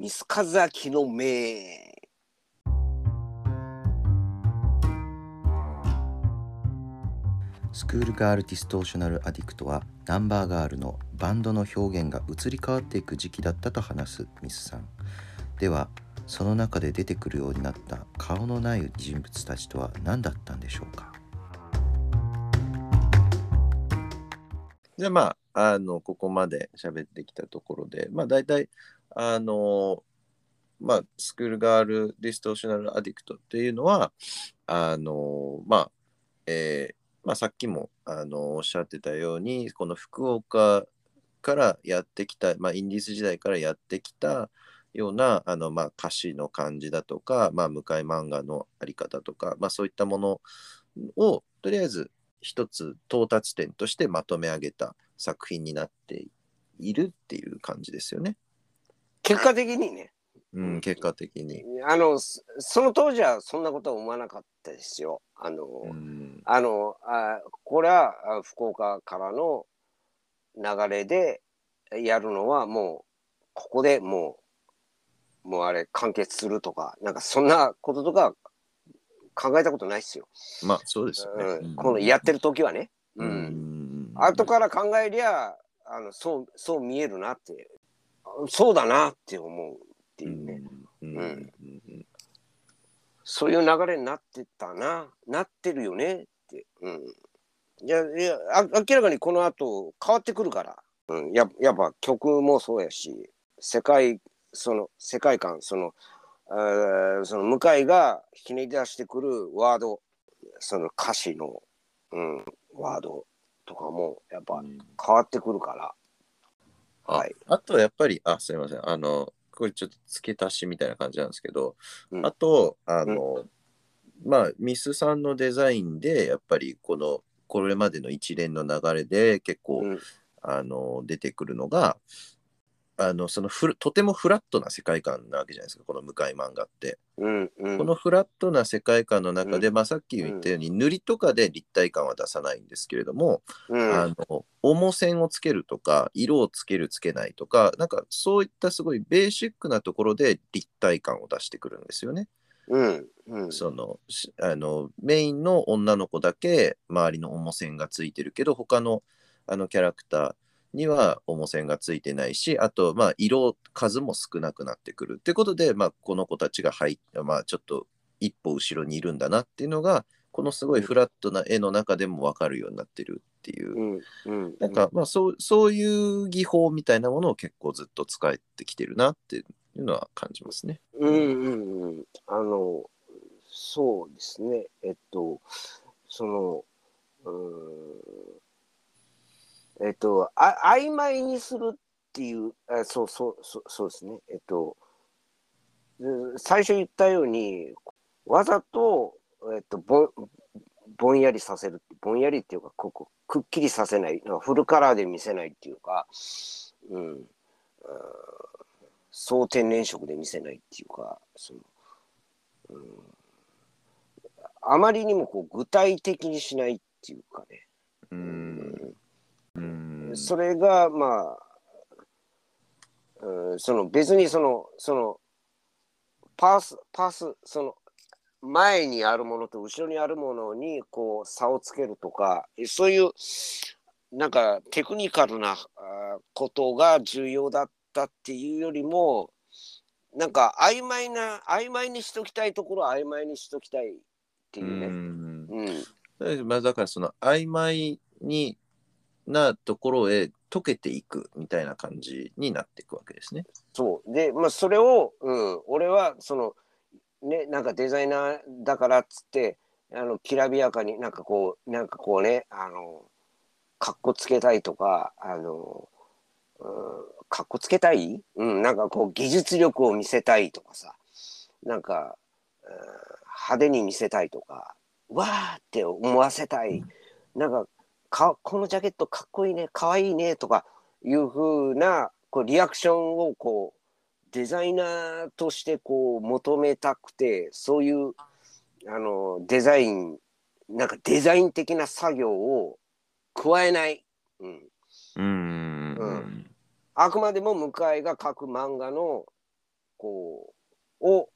ミスカザキの名。スクールガールディストーショナルアディクトはナンバーガールのバンドの表現が移り変わっていく時期だったと話すミスさん。ではその中で出てくるようになった顔のない人物たちとは何だったんでしょうか？じゃあまあ、あの、ここまで喋ってきたところで、まあ大体、あの、まあ、スクールガールディストーショナルアディクトっていうのは、あの、まあ、えーまあ、さっきもあのおっしゃってたように、この福岡からやってきた、まあ、インディース時代からやってきたようなあの、まあ、歌詞の感じだとか、まあ、向井漫画のあり方とか、まあ、そういったものをとりあえず一つ到達点としてまとめ上げた作品になっているっていう感じですよね。結果的にね。うん、結果的に。あのそその当時はそんなことは思わなかったですよ。あの、うん、あのあこれはあ福岡からの流れでやるのはもうここでもうもうあれ完結するとかなんかそんなこととか考えたことないですよ、まあ、そうですよね。うん、このやってる時はね、ううんん。後から考えりゃあのそうそう見えるなってそうだなって思うっていうね、うん。うん。うん。そういう流れになってたな。なってるよねって、うん、いやいやあ明らかにこの後変わってくるから、うん、ややっぱ曲もそうやし世界その世界観そのえーその向井がひねり出してくるワードその歌詞の、うん、ワードとかもやっぱ変わってくるから、あはい。あとはやっぱり、あ、すみません。あの、これちょっと付け足しみたいな感じなんですけど、うん。あと、あの、まあ、ミスさんのデザインで、やっぱりこの、これまでの一連の流れで結構、うん。あの、出てくるのが、あの、そのとてもフラットな世界観なわけじゃないですか、この向井漫画って。うんうん。このフラットな世界観の中で、まあ、さっき言ったように、塗りとかで立体感は出さないんですけれども、うん。あの重線をつけるとか色をつけるつけないとかなんかそういったすごいベーシックなところで立体感を出してくるんですよね。うんうん。そのしあのメインの女の子だけ周りの重線がついてるけど他のあのキャラクターには重線がついてないしあとまあ色数も少なくなってくるってことで、まあ、この子たちが入っまあちょっと一歩後ろにいるんだなっていうのがこのすごいフラットな絵の中でも分かるようになってるっていううんうんなんか、まあ、そう、そういう技法みたいなものを結構ずっと使えてきてるなっていうのは感じますね。うんうんうん。あの、そうですね。えっと、その、うーんえっと、あ曖昧にするっていう、あそうそうそうそうですね。えっと、最初言ったように、わざと、えっと、ぼんぼんやりさせる、ぼんやりっていうか、ここくっきりさせない、フルカラーで見せないっていうか、うん、総天然色で見せないっていうか、その、うん、あまりにもこう具体的にしないっていうかね、うん。うん。それがまあ、うん、その別にそのそのパースパースその前にあるものと後ろにあるものにこう差をつけるとかそういうなんかテクニカルなことが重要だったっていうよりもなんか曖昧な曖昧にしときたいところは曖昧にしときたいっていうね。うんうんまあ、だからその曖昧になところへ溶けていくみたいな感じになっていくわけですね。そう。で、まあ、それを、うん、俺は、その、ね、なんかデザイナーだからっつって、あの、きらびやかになんかこう、なんかこうね、あの、かっこつけたいとか、あの、うん、かっこつけたい？うん、なんかこう、技術力を見せたいとかさ、なんか、うん派手に見せたいとか、わーって思わせたい。なんか、か、このジャケットかっこいいね、かわいいね、とかいう風な、こう、リアクションをこう、デザイナーとしてこう、求めたくて、そういう、あの、デザイン、なんかデザイン的な作業を加えない。うん。うんうんあくまでも向井が描く漫画のこうを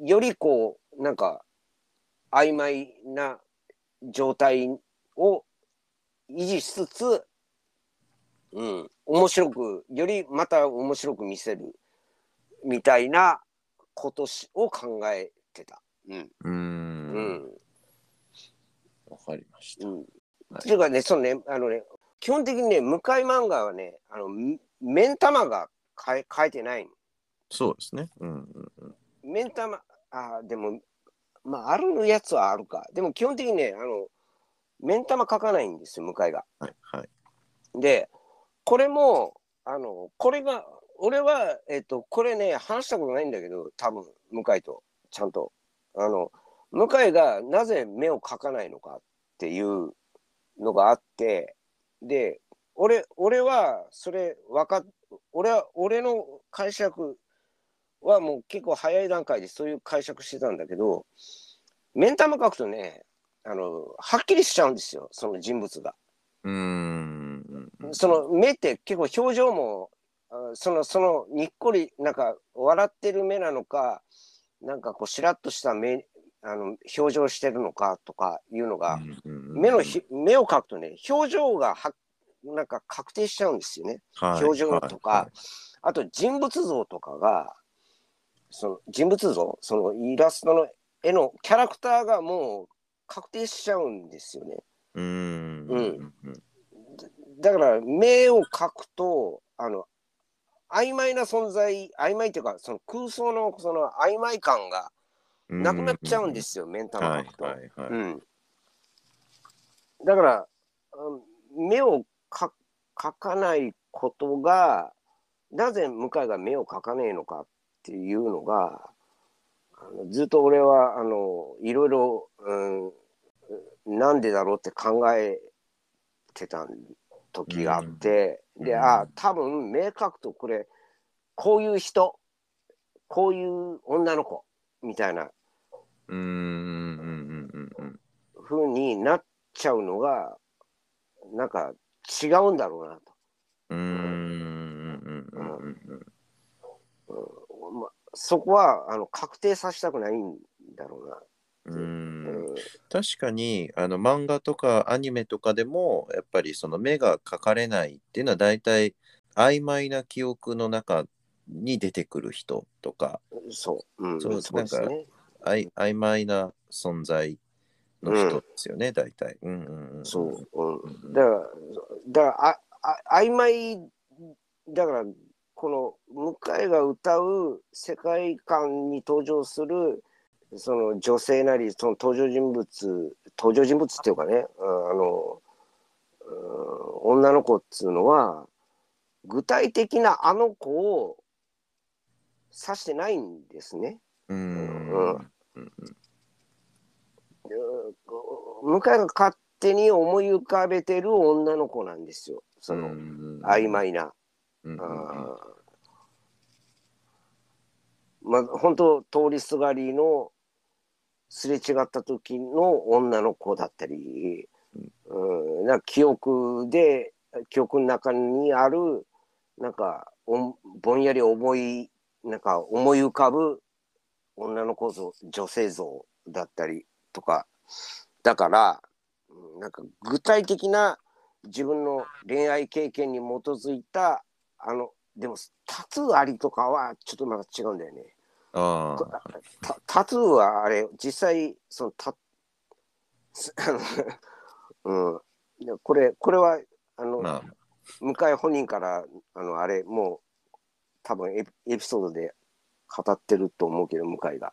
よりこうなんか曖昧な状態を維持しつつ、うん、面白くよりまた面白く見せるみたいなことしを考えてた。うんうんんわかりました。うん。はいっていうかね、そのね、あのね、基本的にね、向井漫画はね、あの、め目ん玉が変え変えてないの。そうですね。うんうんうん。目ん玉、あーでも、まあ、あるやつはあるか。でも基本的にね、あの、目ん玉描かないんですよ、向井が。はいはい。で、これも、あの、これが、俺は、えっと、これね、話したことないんだけど、多分、向井と、ちゃんと。あの、向井がなぜ目を描かないのかっていうのがあって、で、俺、俺は、それ、わかっ、俺は、俺の解釈はもう結構早い段階でそういう解釈してたんだけど、目ん玉描くとね、あの、はっきりしちゃうんですよ、その人物が。うーん。その目って結構表情もあそのそのにっこりなんか笑ってる目なのかなんかこうしらっとした目あの表情してるのかとかいうのが、目のひ目を描くとね表情がはなんか確定しちゃうんですよね。表情とか、あと人物像とかがその人物像そのイラストの絵のキャラクターがもう確定しちゃうんですよね。うーん。うんだから目を描くとあの曖昧な存在曖昧っていうかその空想のその曖昧感がうん。なくなっちゃうんですよ、メンタルはい描くと。はいはい。うん、だからうん目をか描かないことがなぜ向井が目を描かねえのかっていうのがあのずっと俺はあのいろいろ、うん、なんでだろうって考えてた時があって、でうん。あ多分目描くとこれこういう人こういう女の子みたいなうんうになっちゃうのがなんか違うんだろうなと。そこはあの確定させたくないんだろうな。うん。うん確かにあの漫画とかアニメとかでもやっぱりその目が描かれないっていうのは大体曖昧な記憶の中に出てくる人とか。そう、うん、そうそうですね。あい曖昧な存在の人ですよね、大体。うんうんうん、そう、うん、うん。だから、だからああ曖昧だからこの向井が歌う世界観に登場するその女性なりその登場人物登場人物っていうかねうんあの、うん女の子っつうのは具体的なあの子を指してないんですね。うんうん向井が勝手に思い浮かべてる女の子なん。ですよ。その、うん。曖昧な。まあ本当通りすがりのすれ違った時の女の子だったり、うん、なんか記憶で記憶の中にあるなんかおぼんやり思いなんか思い浮かぶ女の子像女性像だったりとかだからうんなんか具体的な自分の恋愛経験に基づいたあのでもタトゥーありとかはちょっとまた違うんだよね。あこタタトゥーはあれ実際そのタ うん、でこれこれはあの、あ、まあ、向井本人からあのあれもう多分エピエピソードで語ってると思うけど向井が、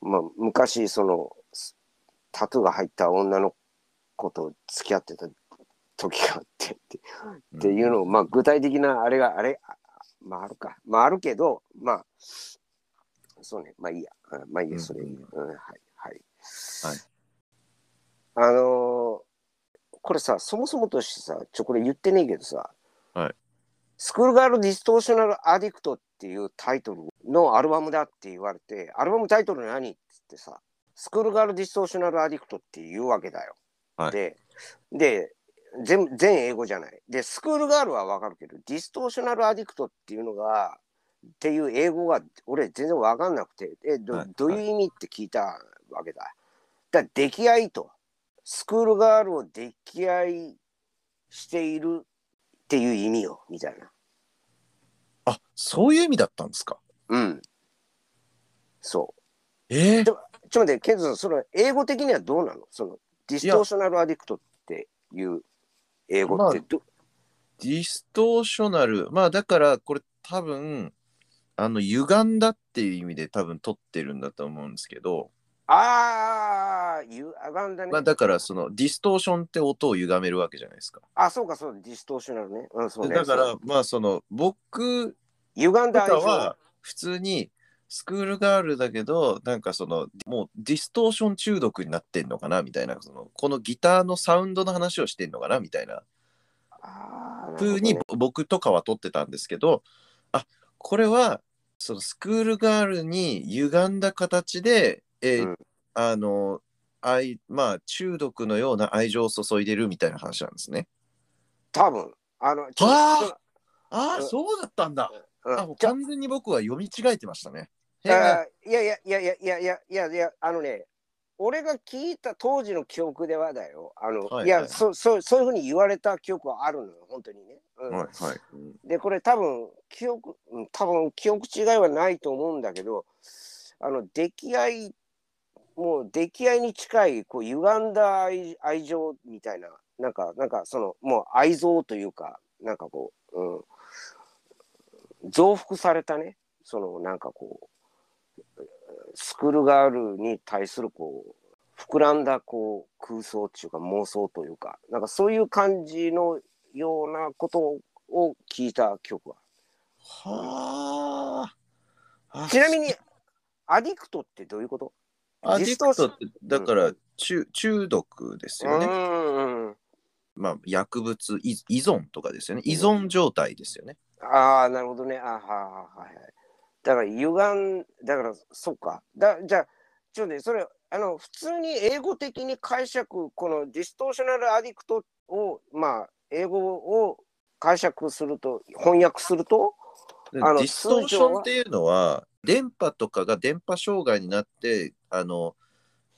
まあ、昔そのすタトゥーが入った女の子と付き合ってた時があってってっていうのを、まあ、具体的なあれがあれあまああるか。まああるけどまあそうね。まあいいや。あまあいいやそれ、うん。うんはいはい。はい。あのーこれさそもそもとしてさちょこれ言ってねえけどさ、はい。 School Girl Distortional Addict っていうタイトルのアルバムだって言われてアルバムタイトル何っつってさ School Girl Distortional Addict っていうわけだよ。はい。でで全全英語じゃない。で School Girl はわかるけど Distortional Addict っていうのがっていう英語が俺全然分かんなくてえど,、はいどういう意味って聞いたわけだ。だから溺愛と School Girl を溺愛しているっていう意味よみたいな。あそういう意味だったんですか？うん。そう。えー？ちょっと待って、ケントさん、その英語的にはどうなの？その Distortional Addict っていう英語ってど、Distortional まあだからこれ多分あの歪んだっていう意味で多分取ってるんだと思うんですけど、ああ、ゆあがんだね。まあだからそのディストーションって音を歪めるわけじゃないですか。あ、そうか、そう、 Distortional ね。うん、そうね。だからまあその僕歪んだは普通に School Girl だけどなんかそのもうディストーション中毒になってんのかなみたいなそのこのギターのサウンドの話をしてんのかなみたいな風にね僕とかは撮ってたんですけどあこれはそのスクールガールに歪んだ形で、えーうん。あの愛まあ中毒のような愛情を注いでるみたいな話なんですね。多分。あの、あ！ーちょうん。あそうだったんだ。うん。あもうじゃ完全に僕は読み違えてましたね。いやいやいやいやいやいやいやいやあのね俺が聞いた当時の記憶ではだよ。あの、はいい、や、はい。そそうそういうふうに言われた記憶はあるのよ本当にね、うん。はいはい。うんでこれ多分記憶うん多分記憶違いはないと思うんだけどあの溺愛もう溺愛に近いこう歪んだ愛愛情みたいななんかなんかそのもう愛憎というかなんかこう、うん、増幅されたね。そのなんかこうスクールガールに対するこう膨らんだこう空想っていうか妄想というかなんかそういう感じのようなことを聞いた記憶ははあ。ちなみにアディクトってどういうこと？アディクトってだから中中毒ですよね。うんうんまあ薬物依依存とかですよね。依存状態ですよね。ああなるほどねあはははいはいだから歪んだからそっかだじゃあちょっとねそれあの普通に英語的に解釈この Distortional Addict をまあ英語を解釈すると翻訳するとであのディストーションっていうのは電波とかが電波障害になってあの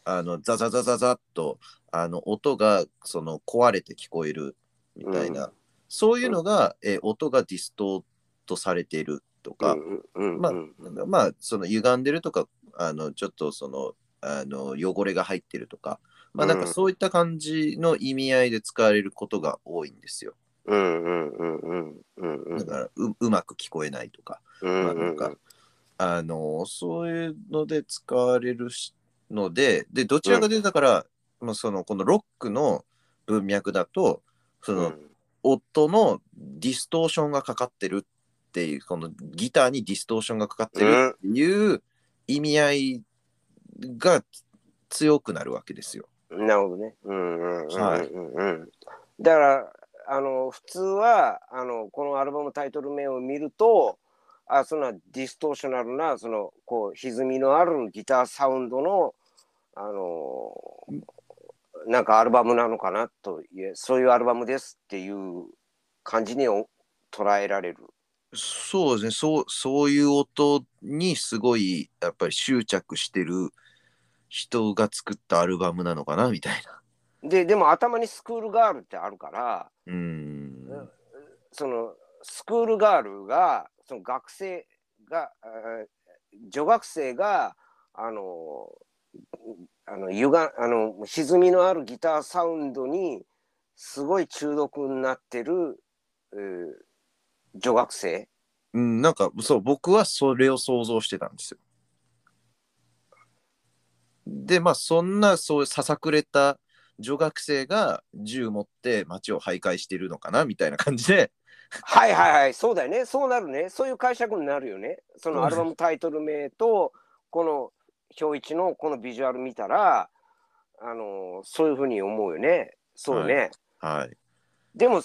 あのザザザザザッとあの音がその壊れて聞こえるみたいな、うん。そういうのが、えー音がディストートされているとか、うんうんうんまあうんまあその歪んでるとかあのちょっとそのあの汚れが入ってるとかまあなんかうんそういった感じの意味合いで使われることが多いんですよ。うんうんうんうんうんうんだからううまく聞こえないとか。うんまあなんかあのそういうので使われるしのででどちらかというとだから、まあ、そのこのロックの文脈だとその、音のディストーションがかかってるっていうこのギターにディストーションがかかってるっていう意味合いが強くなるわけですよ。なるほどね。うんうんうんはいうんうん。だからあの普通はあのこのアルバムタイトル名を見るとあそんな Distortional なそのこう歪みのあるギターサウンドのあのなんかアルバムなのかなというそういうアルバムですっていう感じにお捉えられる。そうですねそうそういう音にすごいやっぱり執着してる人が作ったアルバムなのかなみたいな。ででも頭にスクールガールってあるから。うーんそのスクールガールがその学生があー女学生があのあの歪あの歪みのあるギターサウンドにすごい中毒になってる、えー女学生うん、なんかそう僕はそれを想像してたんですよ。でまあそんなそうささくれた女学生が銃持って街を徘徊してるのかなみたいな感じで。はいはいはい。そうだよね。そうなるね。そういう解釈になるよね。そのアルバムタイトル名とこの表一のこのビジュアル見たらあのそういうふうに思うよね。そうね、はい。でも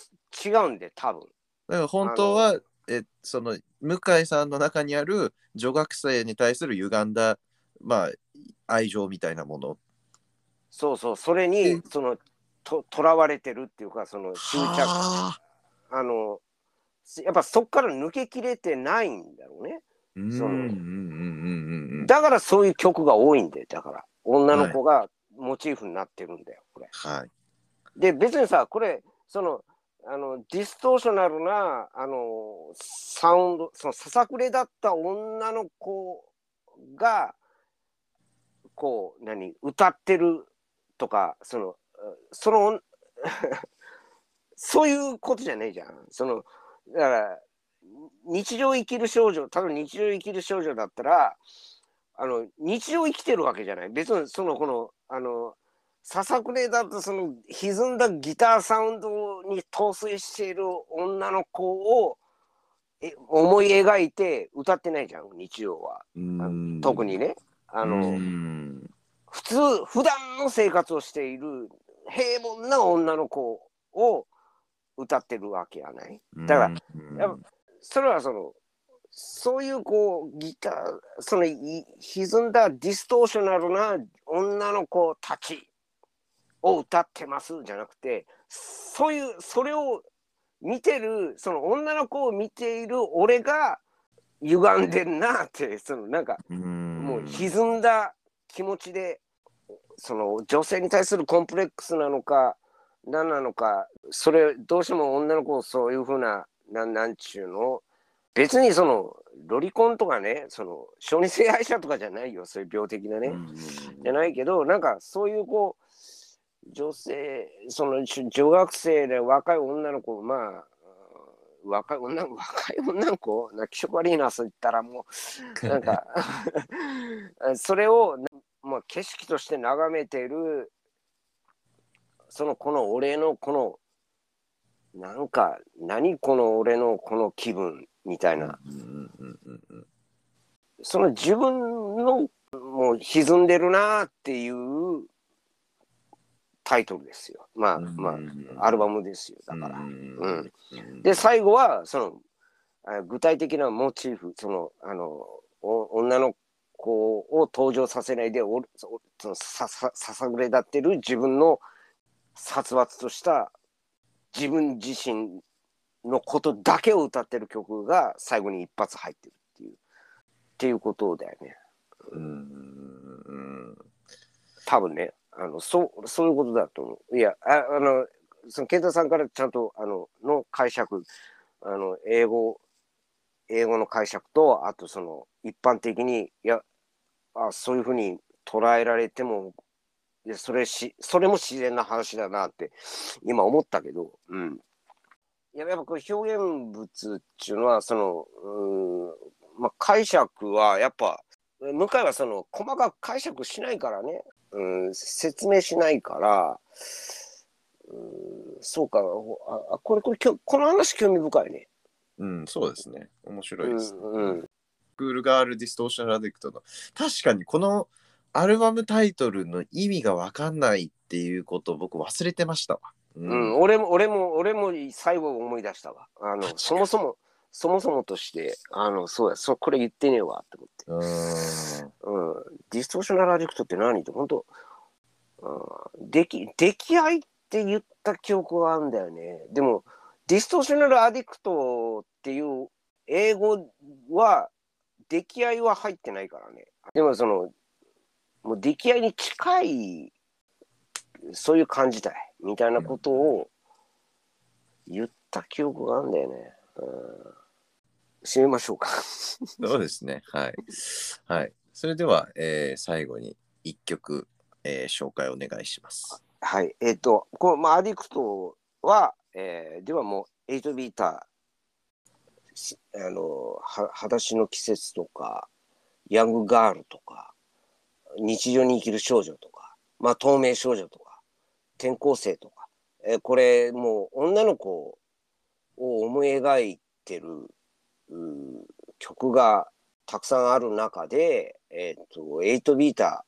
違うんで多分。だから本当はえその向井さんの中にある女学生に対する歪んだまあ愛情みたいなものそうそうそれにそのととらわれてるっていうかその執着はあのやっぱそこから抜けきれてないんだろうね。そのうんうんうんうんうん。だからそういう曲が多いんだよ。だから女の子がモチーフになってるんだよ、これ。はい。で、別にさ、これ、その、あの、ディストーショナルな、あの、サウンド、その、ささくれだった女の子が、こう、何、歌ってるとか、その、その、そういうことじゃねえじゃん。その、だから、日常生きる少女、ただ日常生きる少女だったら、あの、日常生きてるわけじゃない。別に、その、この、あの、ささくれだとその歪んだギターサウンドに陶酔している女の子をえ思い描いて歌ってないじゃん日常はうん特にねあの、うん普通普段の生活をしている平凡な女の子を歌ってるわけやない。だからうん。やっそれはそのそういうこうギターそのい歪んだディストーショナルな女の子たちを歌ってますじゃなくてそういうそれを見てるその女の子を見ている俺が歪んでんなってそのなんかうん。もう歪んだ気持ちでその女性に対するコンプレックスなのか何なのかそれどうしても女の子をそういうふうななんなんちゅうの？別にそのロリコンとかねその小児性愛者とかじゃないよ。そういう病的なね、うんじゃないけどなんかそういうこう女性そのし女学生で若い女の子まあうん若い女若い女の子な気色悪いなそう言ったらもうなんか それを、まあ、景色として眺めてるそのこの俺のこのなんか何この俺のこの気分みたいな。その自分のもう沈んでるなっていうタイトルですよ。まあうんまあアルバムですよ。だから。うん。で最後はそのあ具体的なモチーフそのあのお女の子を登場させないでおそそのささささぐれ立ってる自分の殺伐とした自分自身のことだけを歌ってる曲が最後に一発入ってるっていうっていうことだよね。うんうん。多分ね。あのそうそういうことだと思う。いやああのその健太さんからちゃんとあのの解釈あの英語英語の解釈とあとその一般的にいやあそういうふうに捉えられてもいやそれしそれも自然な話だなって今思ったけど、うん、いややっぱこう表現物っていうのはそのうーん、まあ、解釈はやっぱ向井はその細かく解釈しないからね、うん、説明しないから、うん、そうかああこれこれきょこの話興味深いね。うん、そうですね。面白いです、ね。うんうんスクールガールディストーションアディクトの確かにこのアルバムタイトルの意味が分かんないっていうことを僕忘れてましたわ。ううん、俺も俺も俺も最後思い出したわ。あのそもそもそもそもとしてあのそうやそうこれ言ってねえわって思って。うーんうん、 Distortional Addict って何？って本当、うん、出来出来合いって言った記憶があるんだよね。でも Distortional Addict っていう英語は溺愛は入ってないからね。でもそのもう出来合いに近いそういう感じたいみたいなことを言った記憶があるんだよね。うん、締めましょうか。そうですね。はい。はい。それでは、えー最後に一曲、えー紹介お願いします。はい、えっ、と、この、まあ、アディクトは、えーではもう、8ビーター、しあの、は、裸足の季節とか、ヤングガールとか、日常に生きる少女とか、まあ、透明少女とか、転校生とか、えこれ、もう、女の子を思い描いてる、う曲がたくさんある中で、えっ、と、8ビーターっ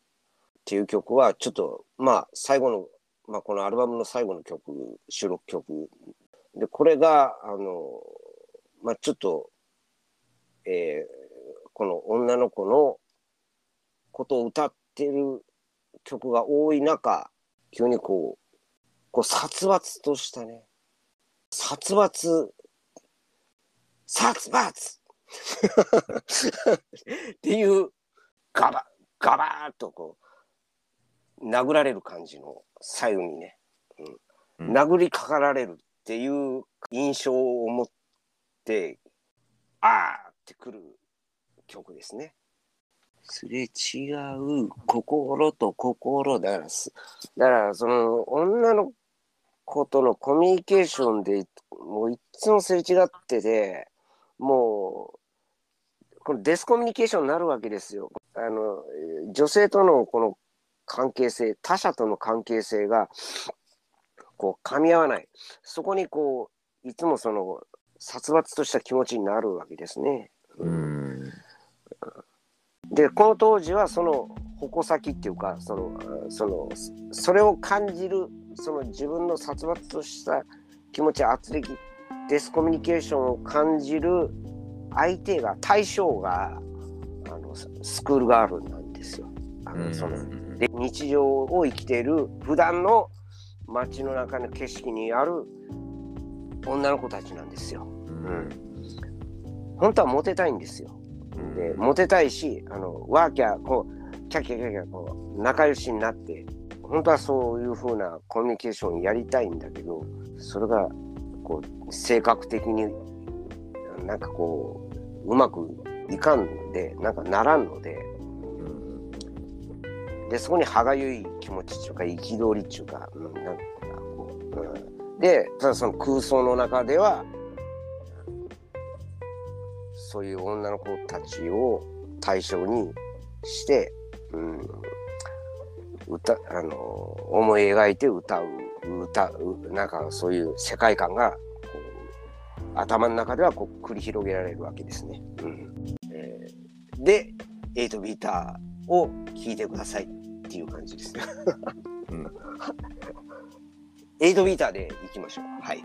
ていう曲は、ちょっと、まあ、最後の、まあ、このアルバムの最後の曲、収録曲。で、これが、あの、まあ、ちょっと、えーこの女の子のことを歌ってる曲が多い中、急にこう、こう殺伐としたね、殺伐。殺伐。っていうガバガバーッとこう殴られる感じの左右にね、うん、うん。殴りかかられるっていう印象を持ってあーってくる曲ですね。すれ違う心と心だからすだからその女の子とのコミュニケーションでもういっつもすれ違っててもうこのデスコミュニケーションになるわけですよ。あの女性とのこの関係性他者との関係性がこう噛み合わないそこにこういつもその殺伐とした気持ちになるわけですね。うん。でこの当時はその矛先っていうかそのあそのそれを感じるその自分の殺伐とした気持ち圧力デスコミュニケーションを感じる相手が対象があのススクールガールなんですよ。あのそので日常を生きている普段の街の中の景色にある女の子たちなんですよ。うん。本当はモテたいんですよ。でモテたいしあのワーキャーこうキャッキャキャッキャこう仲良しになって本当はそういう風なコミュニケーションやりたいんだけどそれがこう性格的になんかこううまくいかんでなんかならんのででそこに歯がゆい気持ちっていうか憤りっていうか、うん、なんかこう、うん、でただその空想の中ではそういう女の子たちを対象にして、うん、歌あの思い描いて歌う歌うなんかそういう世界観が頭の中ではこう繰り広げられるわけですね。うんえーで8ビーターを聴いてくださいっていう感じですね。うん 8ビーターでいきましょう。はい。